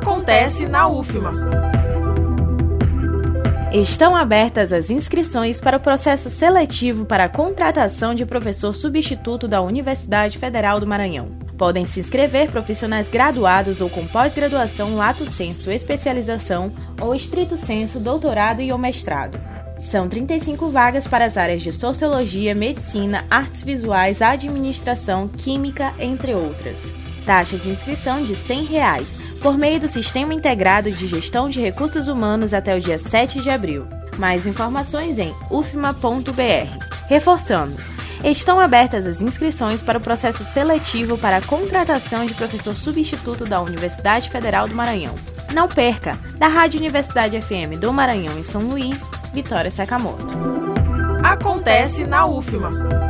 Acontece na UFMA. Estão abertas as inscrições para o processo seletivo para a contratação de professor substituto da Universidade Federal do Maranhão. Podem se inscrever profissionais graduados ou com pós-graduação, lato senso, especialização ou estrito senso, doutorado e ou mestrado. São 35 vagas para as áreas de Sociologia, Medicina, Artes Visuais, Administração, Química, entre outras. Taxa de inscrição de 100 reais, por meio do Sistema Integrado de Gestão de Recursos Humanos até o dia 7 de abril. Mais informações em ufma.br. Reforçando, estão abertas as inscrições para o processo seletivo para a contratação de professor substituto da Universidade Federal do Maranhão. Não perca! Da Rádio Universidade FM do Maranhão em São Luís, Vitória Sakamoto. Acontece na UFMA.